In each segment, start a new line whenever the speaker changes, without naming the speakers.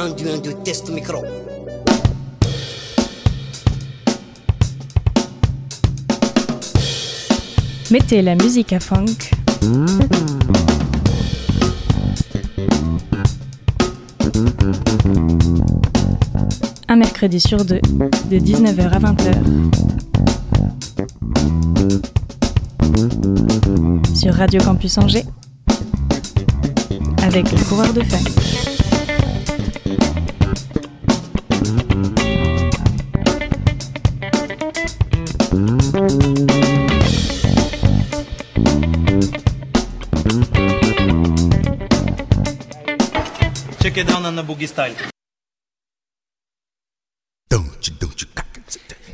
Un, du, un, deux, test micro.
Mettez la musique à funk. Un mercredi sur deux, de 19h à 20h. Sur Radio Campus Angers. Avec le coureur de funk.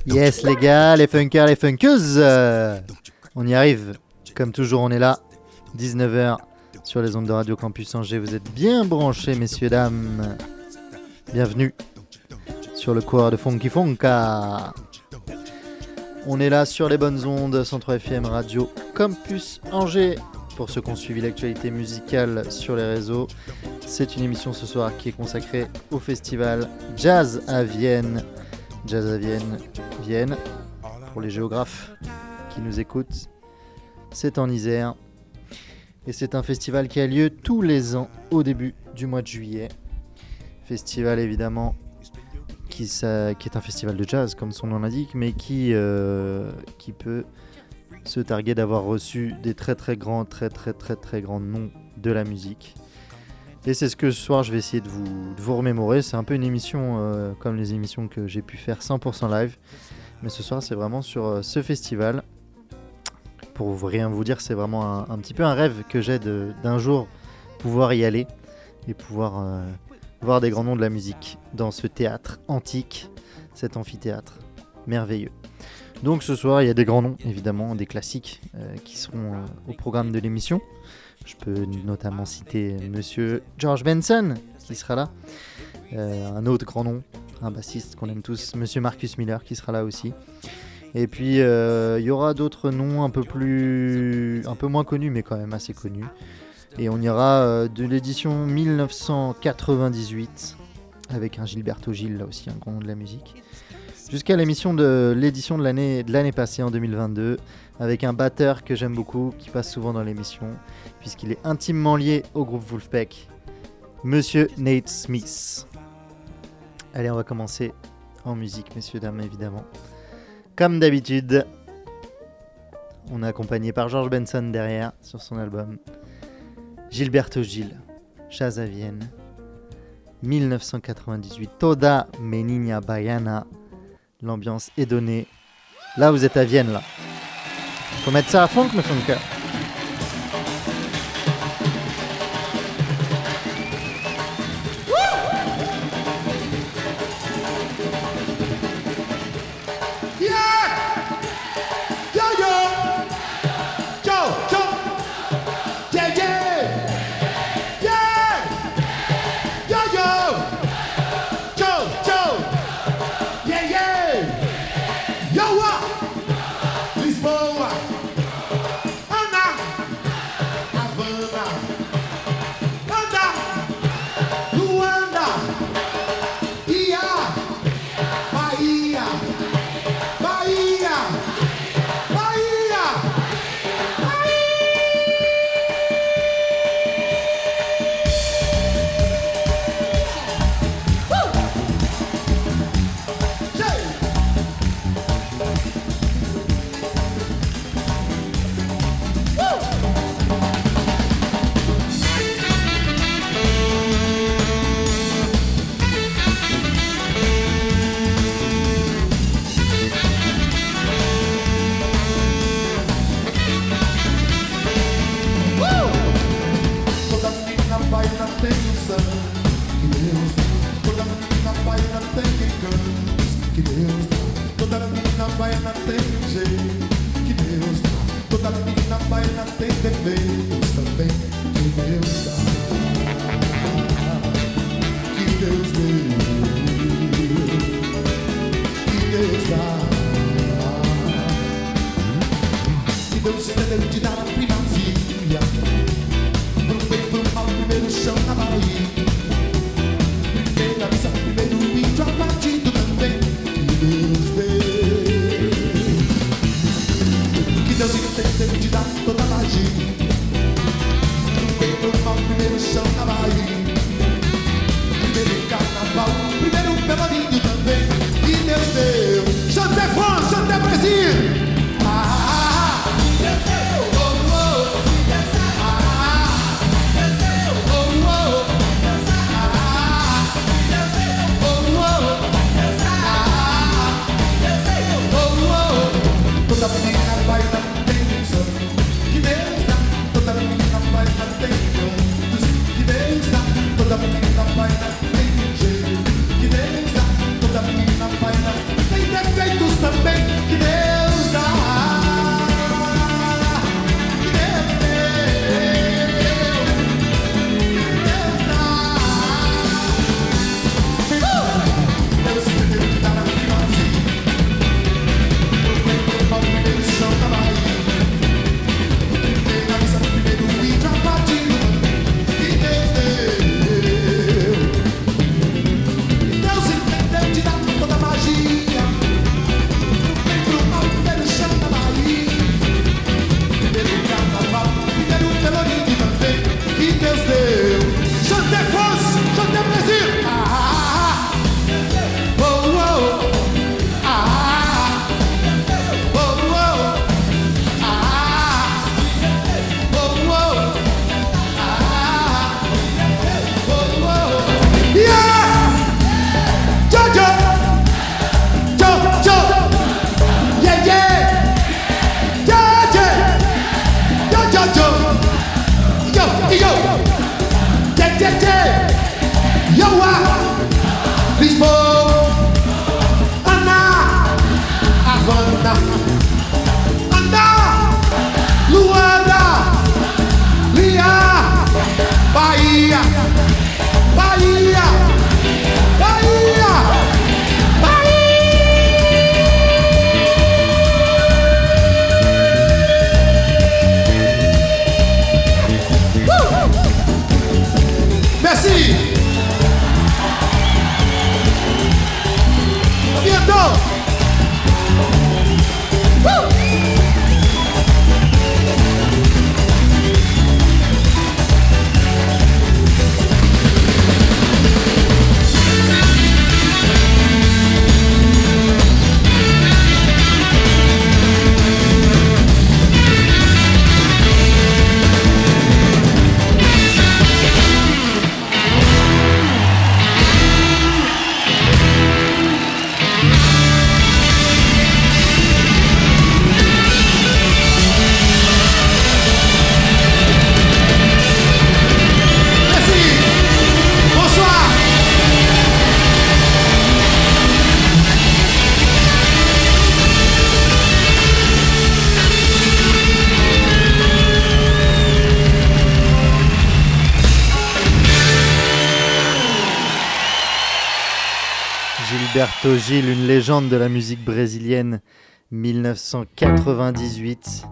Yes les gars, les funkers, les funkeuses euh, On y arrive. Comme toujours, on est là. 19h sur les ondes de Radio Campus Angers. Vous êtes bien branchés, messieurs, dames. Bienvenue sur le coureur de Funky Funka. On est là sur les bonnes ondes, Centre FM Radio Campus Angers. Pour ceux qui ont suivi l'actualité musicale sur les réseaux, c'est une émission ce soir qui est consacrée au festival Jazz à Vienne. Jazz à Vienne, Vienne, pour les géographes qui nous écoutent, c'est en Isère. Et c'est un festival qui a lieu tous les ans au début du mois de juillet. Festival évidemment qui, est un festival de jazz comme son nom l'indique, mais qui, euh, qui peut se targuer d'avoir reçu des très très grands, très très très très grands noms de la musique. Et c'est ce que ce soir je vais essayer de vous, remémorer. C'est un peu une émission euh, comme les émissions que j'ai pu faire 100% live. Mais ce soir c'est vraiment sur euh, ce festival. Pour rien vous dire, c'est vraiment un, petit peu un rêve que j'ai d'un jour pouvoir y aller et pouvoir euh, voir des grands noms de la musique dans ce théâtre antique, cet amphithéâtre merveilleux. Donc ce soir, il y a des grands noms, évidemment, des classiques qui seront au programme de l'émission. Je peux notamment citer Monsieur George Benson, qui sera là. Euh, un autre grand nom, un bassiste qu'on aime tous, Monsieur Marcus Miller, qui sera là aussi. Et puis, euh, il y aura d'autres noms un peu plus... un peu moins connus, mais quand même assez connus. Et on ira euh, de l'édition 1998, avec un Gilberto Gil, là aussi, un grand nom de la musique jusqu'à l'émission de l'édition de l'année de l'année passée en 2022 avec un batteur que j'aime beaucoup qui passe souvent dans l'émission puisqu'il est intimement lié au groupe Wolfpack monsieur Nate Smith. Allez, on va commencer en musique messieurs dames évidemment. Comme d'habitude, on est accompagné par George Benson derrière sur son album Gilberto Gil, Jazz à Vienne 1998 Toda Menina Baiana L'ambiance est donnée. Là, vous êtes à Vienne, là. Faut mettre ça à fond, mes funkers.
Yeah!
Une légende de la musique brésilienne, 1998,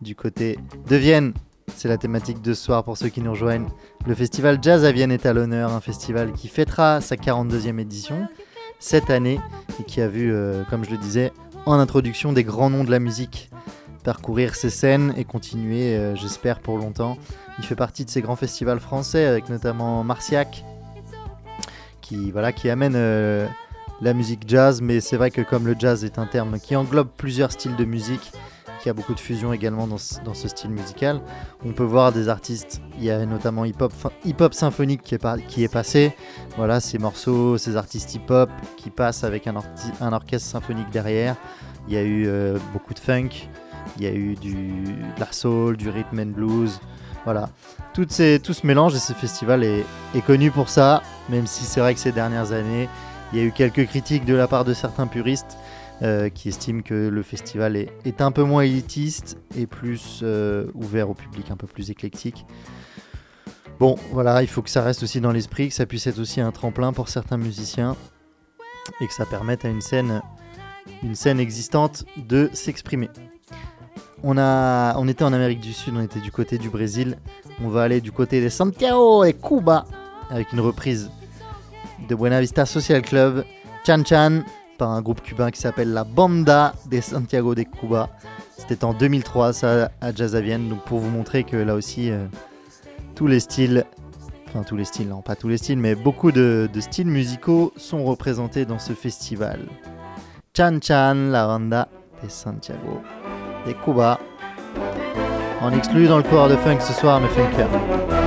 du côté de Vienne. C'est la thématique de ce soir pour ceux qui nous rejoignent. Le festival Jazz à Vienne est à l'honneur, un festival qui fêtera sa 42e édition cette année et qui a vu, euh, comme je le disais, en introduction des grands noms de la musique parcourir ces scènes et continuer, euh, j'espère, pour longtemps. Il fait partie de ces grands festivals français avec notamment Marciac qui, voilà, qui amène euh, la musique jazz, mais c'est vrai que comme le jazz est un terme qui englobe plusieurs styles de musique, qui a beaucoup de fusion également dans ce, style musical, on peut voir des artistes, il y a notamment hip-hop hip -hop symphonique qui est, passé, voilà, ces morceaux, ces artistes hip-hop qui passent avec un, orchestre symphonique derrière, il y a eu euh, beaucoup de funk, il y a eu du, de la soul, du rhythm and blues, voilà. Toutes ces, tout ce mélange et ce festival est, est connu pour ça, même si c'est vrai que ces dernières années, il y a eu quelques critiques de la part de certains puristes euh, qui estiment que le festival est, un peu moins élitiste et plus euh, ouvert au public, un peu plus éclectique. Bon, voilà, il faut que ça reste aussi dans l'esprit, que ça puisse être aussi un tremplin pour certains musiciens et que ça permette à une scène, existante de s'exprimer. On, on était en Amérique du Sud, on était du côté du Brésil. On va aller du côté de Santiago et Cuba avec une reprise de Buena Vista Social Club, Chan Chan, par un groupe cubain qui s'appelle la Banda de Santiago de Cuba. C'était en 2003, ça, à Jazz à Vienne. Donc pour vous montrer que là aussi, euh, tous les styles, enfin tous les styles, non pas tous les styles, mais beaucoup de, styles musicaux sont représentés dans ce festival. Chan Chan, la Banda de Santiago de Cuba. En exclu dans le corps de funk ce soir, mes funkers.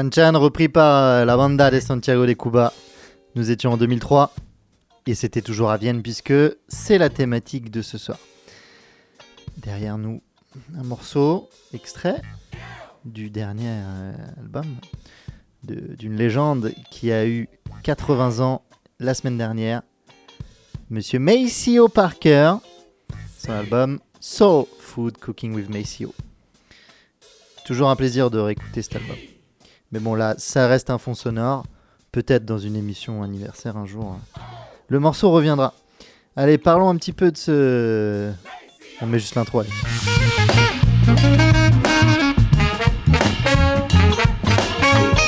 Chan Chan, repris par euh, la banda de Santiago de Cuba. Nous étions en 2003 et c'était toujours à Vienne puisque c'est la thématique de ce soir. Derrière nous, un morceau extrait du dernier euh, album d'une légende qui a eu 80 ans la semaine dernière. Monsieur Maceo Parker, son album Soul Food Cooking with Maceo. Toujours un plaisir de réécouter cet album. Mais bon, là, ça reste un fond sonore. Peut-être dans une émission anniversaire un jour. Le morceau reviendra. Allez, parlons un petit peu de ce. On met juste l'intro. allez.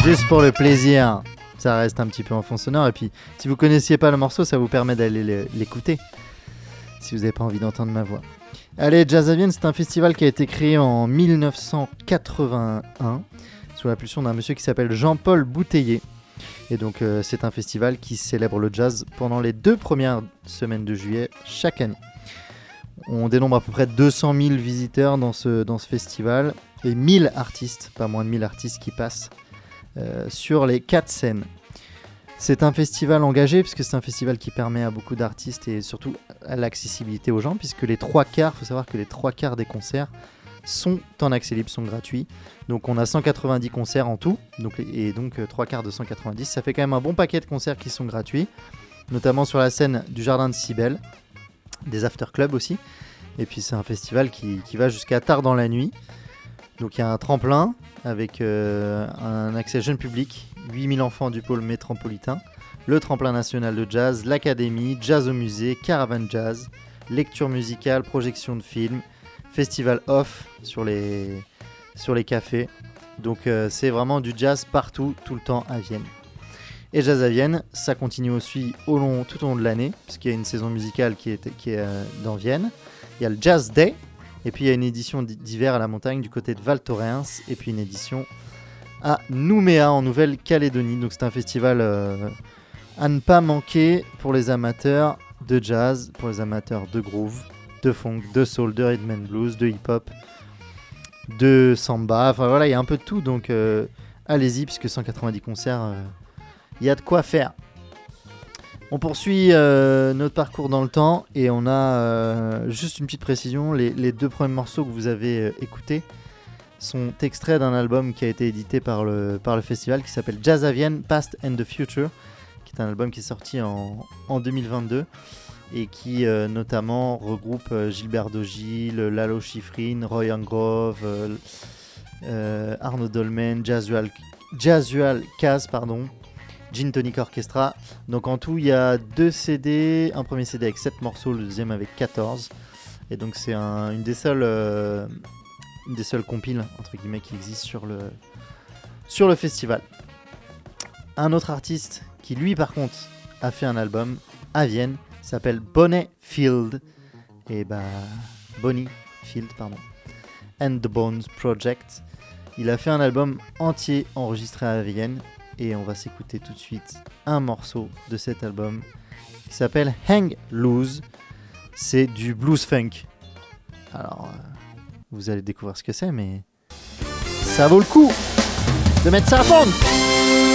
Juste pour le plaisir, ça reste un petit peu en fond sonore. Et puis, si vous connaissiez pas le morceau, ça vous permet d'aller le- l'écouter. Si vous n'avez pas envie d'entendre ma voix. Allez, Jazz c'est un festival qui a été créé en 1981 sous l'impulsion d'un monsieur qui s'appelle Jean-Paul Bouteiller. Et donc, euh, c'est un festival qui célèbre le jazz pendant les deux premières semaines de juillet chaque année. On dénombre à peu près 200 000 visiteurs dans ce, dans ce festival et 1000 artistes, pas moins de 1000 artistes qui passent euh, sur les quatre scènes. C'est un festival engagé puisque c'est un festival qui permet à beaucoup d'artistes et surtout à l'accessibilité aux gens puisque les trois quarts, il faut savoir que les trois quarts des concerts sont en accès libre, sont gratuits. Donc on a 190 concerts en tout, et donc euh, trois quarts de 190. Ça fait quand même un bon paquet de concerts qui sont gratuits, notamment sur la scène du Jardin de Cybèle, des after clubs aussi. Et puis c'est un festival qui, qui va jusqu'à tard dans la nuit. Donc il y a un tremplin avec euh, un accès jeune public, 8000 enfants du pôle métropolitain, le tremplin national de jazz, l'académie, jazz au musée, caravane jazz, lecture musicale, projection de films, festival off sur les, sur les cafés. Donc euh, c'est vraiment du jazz partout, tout le temps à Vienne. Et Jazz à Vienne, ça continue aussi au long, tout au long de l'année, puisqu'il y a une saison musicale qui est, qui est euh, dans Vienne. Il y a le Jazz Day, et puis il y a une édition d'hiver à la montagne du côté de Val Thorens, et puis une édition à Nouméa en Nouvelle-Calédonie. Donc c'est un festival euh, à ne pas manquer pour les amateurs de jazz, pour les amateurs de groove, de funk, de soul, de rhythm and blues, de hip-hop, de samba. Enfin voilà, il y a un peu de tout. Donc euh, allez-y, puisque 190 concerts, euh, il y a de quoi faire. On poursuit euh, notre parcours dans le temps et on a euh, juste une petite précision. Les, deux premiers morceaux que vous avez euh, écoutés sont extraits d'un album qui a été édité par le, par le festival qui s'appelle Jazz à Vienne, Past and the Future, qui est un album qui est sorti en, en 2022 et qui euh, notamment regroupe euh, Gilbert Dogil, Lalo Schifrin, Roy Angrove, euh, euh, Arnaud Dolmen, Jazzual, Jazzual Kaz, pardon, Gin Tonic Orchestra. Donc en tout, il y a deux CD, un premier CD avec 7 morceaux, le deuxième avec 14. Et donc c'est un- une des seules euh, compiles entre guillemets qui existent sur le sur le festival. Un autre artiste qui lui par contre a fait un album à Vienne s'appelle Bonnet Field et bah Bonnie Field pardon and the Bones Project. Il a fait un album entier enregistré à Vienne et on va s'écouter tout de suite un morceau de cet album qui s'appelle Hang Loose. C'est du blues funk. Alors, euh, vous allez découvrir ce que c'est, mais ça vaut le coup de mettre ça à fond.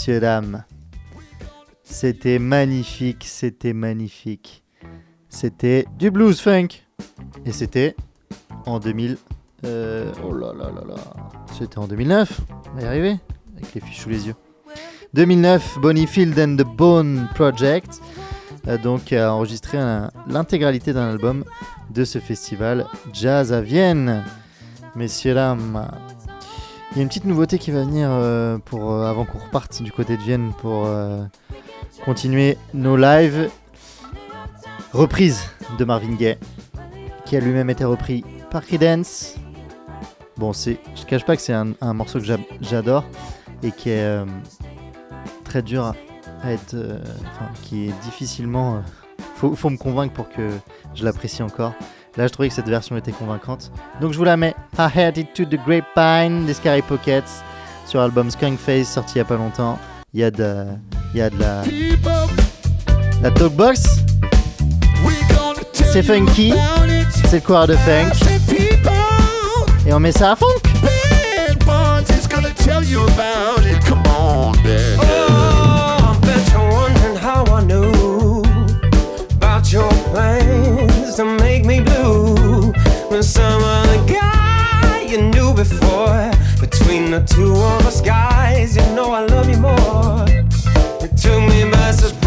Messieurs, dames. C'était magnifique, c'était magnifique. C'était du blues funk. Et c'était en 2000. euh, oh là là là là. C'était en 2009. On va y arriver. Avec les fiches sous les yeux. 2009, Bonnyfield and the Bone Project. euh, donc a enregistré l'intégralité d'un album de ce festival Jazz à Vienne. Messieurs, dames. Il y a une petite nouveauté qui va venir euh, pour, euh, avant qu'on reparte du côté de Vienne pour euh, continuer nos lives. Reprise de Marvin Gaye, qui a lui-même été repris par Creedence. Bon, c'est, je ne cache pas que c'est un, morceau que j'a- j'adore et qui est très dur à, être, enfin, qui est difficilement. faut, faut me convaincre pour que je l'apprécie encore. Là, je trouvais que cette version était convaincante. Donc, je vous la mets. I Heard It to the Grapevine des Scary Pockets sur l'album Skunk Face sorti il y a pas longtemps. Il y a de, il y a de la, la talkbox. C'est funky. C'est le choir de funk. Et on met ça à fond.
some other guy you knew before. Between the two of us guys, you know I love you more. It took me by surprise.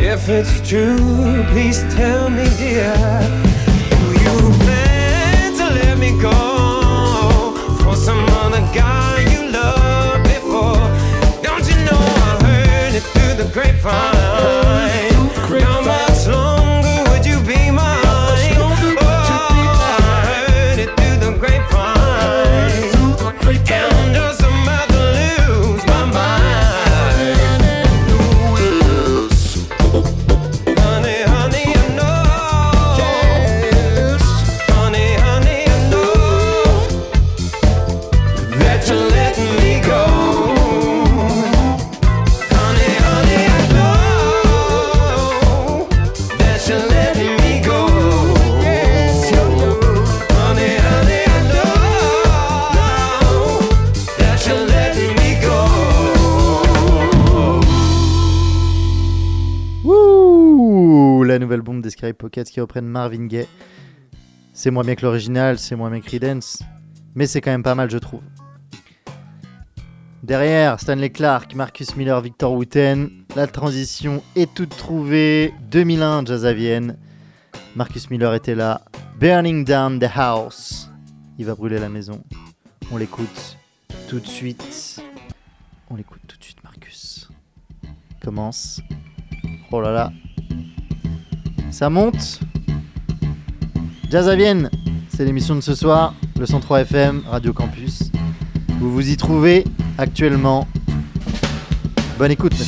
If it's true, please tell me, dear. Do you plan to let me go for some other guy you loved before? Don't you know I heard it through the grapevine?
Sky Pockets qui reprennent Marvin Gaye. C'est moins bien que l'original, c'est moins bien que Creedence, mais c'est quand même pas mal, je trouve. Derrière, Stanley Clark, Marcus Miller, Victor Wooten. La transition est toute trouvée. 2001, Jazz à. Marcus Miller était là. Burning Down the House. Il va brûler la maison. On l'écoute tout de suite. On l'écoute tout de suite, Marcus. Commence. Oh là là. Ça monte. Jazz à Vienne, c'est l'émission de ce soir, le 103 FM, Radio Campus. Vous vous y trouvez actuellement. Bonne écoute, mes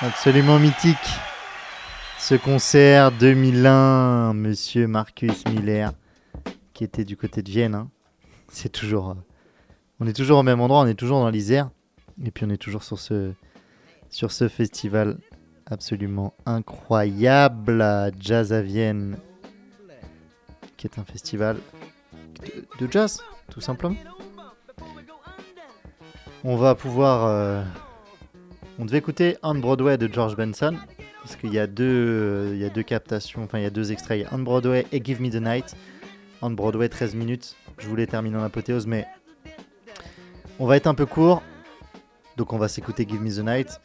Absolument mythique. Ce concert 2001, monsieur Marcus Miller, qui était du côté de Vienne. hein. C'est toujours. euh, on est toujours au même endroit, on est toujours dans l'Isère. Et puis on est toujours sur ce, sur ce festival absolument incroyable, Jazz à Vienne, qui est un festival de, de jazz, tout simplement. On va pouvoir. euh, on devait écouter On Broadway de George Benson, parce qu'il y, a deux, euh, y a deux captations, enfin il y a deux extraits. Il On Broadway et Give Me the Night. On Broadway, 13 minutes. Je voulais terminer en apothéose, mais on va être un peu court. Donc on va s'écouter Give Me the Night.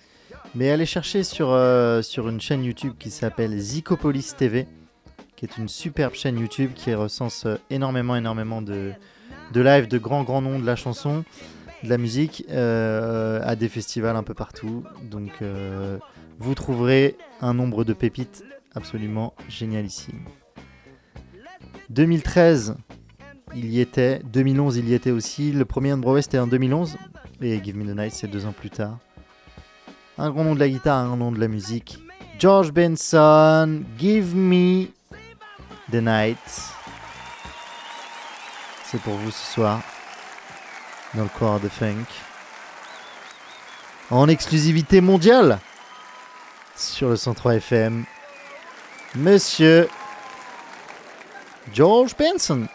Mais allez chercher sur, euh, sur une chaîne YouTube qui s'appelle Zicopolis TV, qui est une superbe chaîne YouTube qui recense euh, énormément, énormément de, de live de grands, grands noms de la chanson, de la musique, euh, à des festivals un peu partout. Donc euh, vous trouverez un nombre de pépites absolument génialissime. 2013, il y était. 2011, il y était aussi. Le premier Broadway, c'était en 2011. Et Give Me the Night, c'est deux ans plus tard. Un grand nom de la guitare, un grand nom de la musique. George Benson, Give Me the Night. C'est pour vous ce soir. Dans le corps de funk. En exclusivité mondiale. Sur le 103 FM. Monsieur George Benson.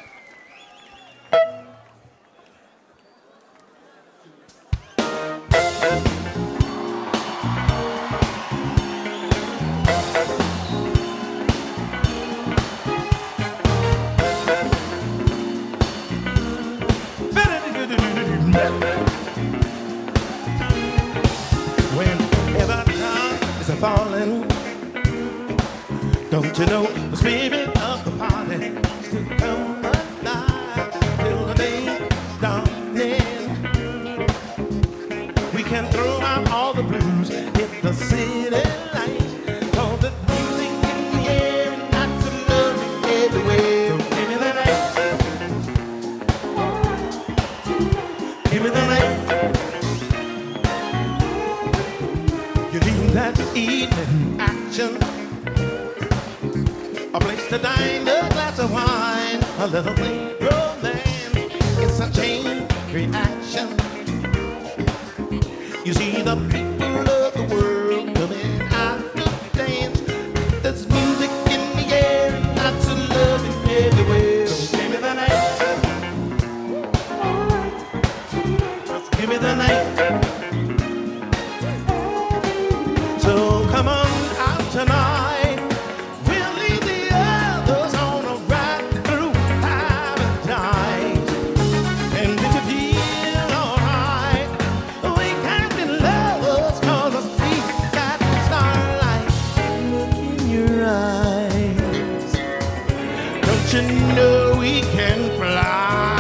We can fly?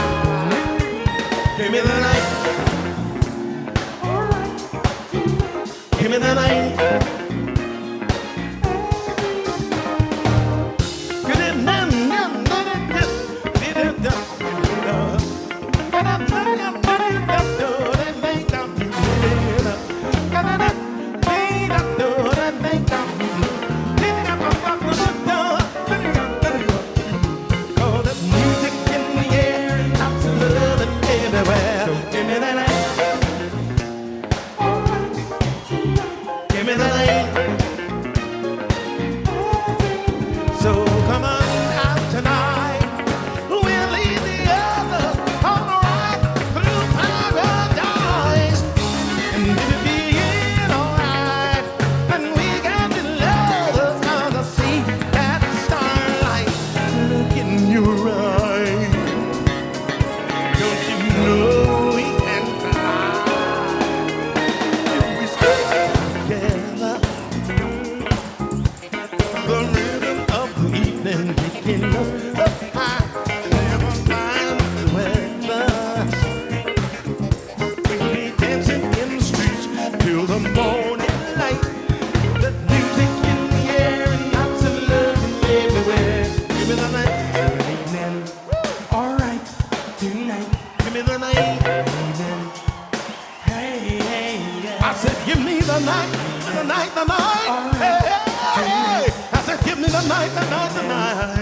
Give me the night. Give me the night. till the morning light. The music in the air and everywhere. Give me the night. All right, tonight. Give me the night, evening. Hey, yeah. I said, give me the night, the night, the night. Hey, hey, hey. I said, give me the night, the night,
the night.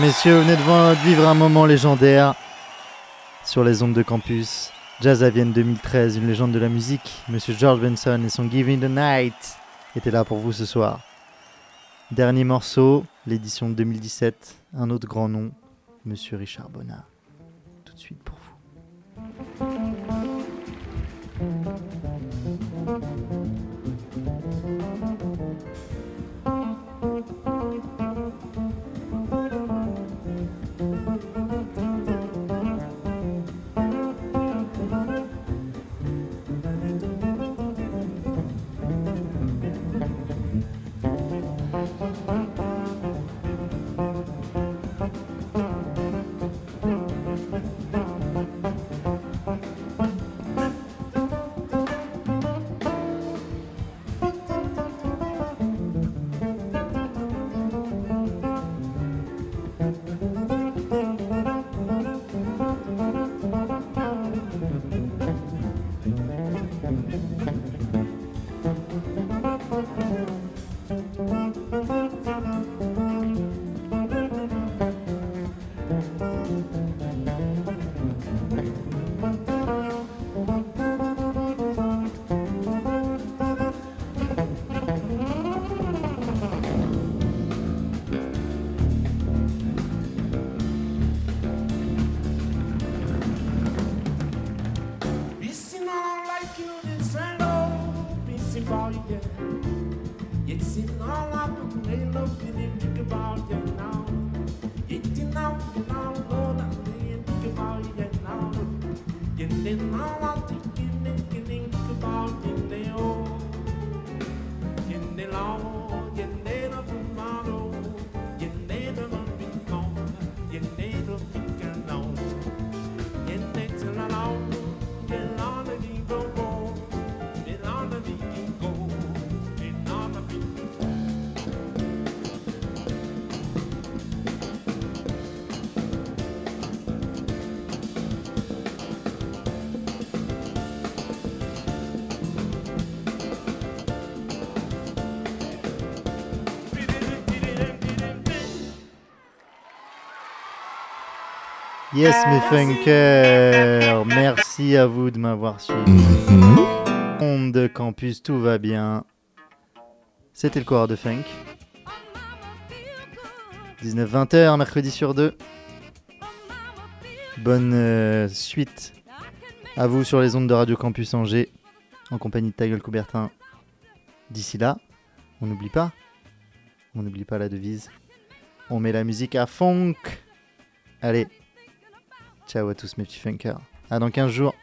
Messieurs, venez de vivre un moment légendaire sur les ondes de campus. Jazz à Vienne 2013, une légende de la musique. Monsieur George Benson et son Give Me the Night étaient là pour vous ce soir. Dernier morceau, l'édition de 2017, un autre grand nom, Monsieur Richard Bonnat. Tout de suite pour vous. Yes, mes funkers, merci à vous de m'avoir suivi. Onde de campus, tout va bien. C'était le coureur de funk. 19-20h, mercredi sur deux. Bonne euh, suite à vous sur les ondes de Radio Campus Angers, en compagnie de ta gueule Coubertin. D'ici là, on n'oublie pas, on n'oublie pas la devise. On met la musique à funk. Allez, Ciao à tous mes petits funkers. À dans 15 jours.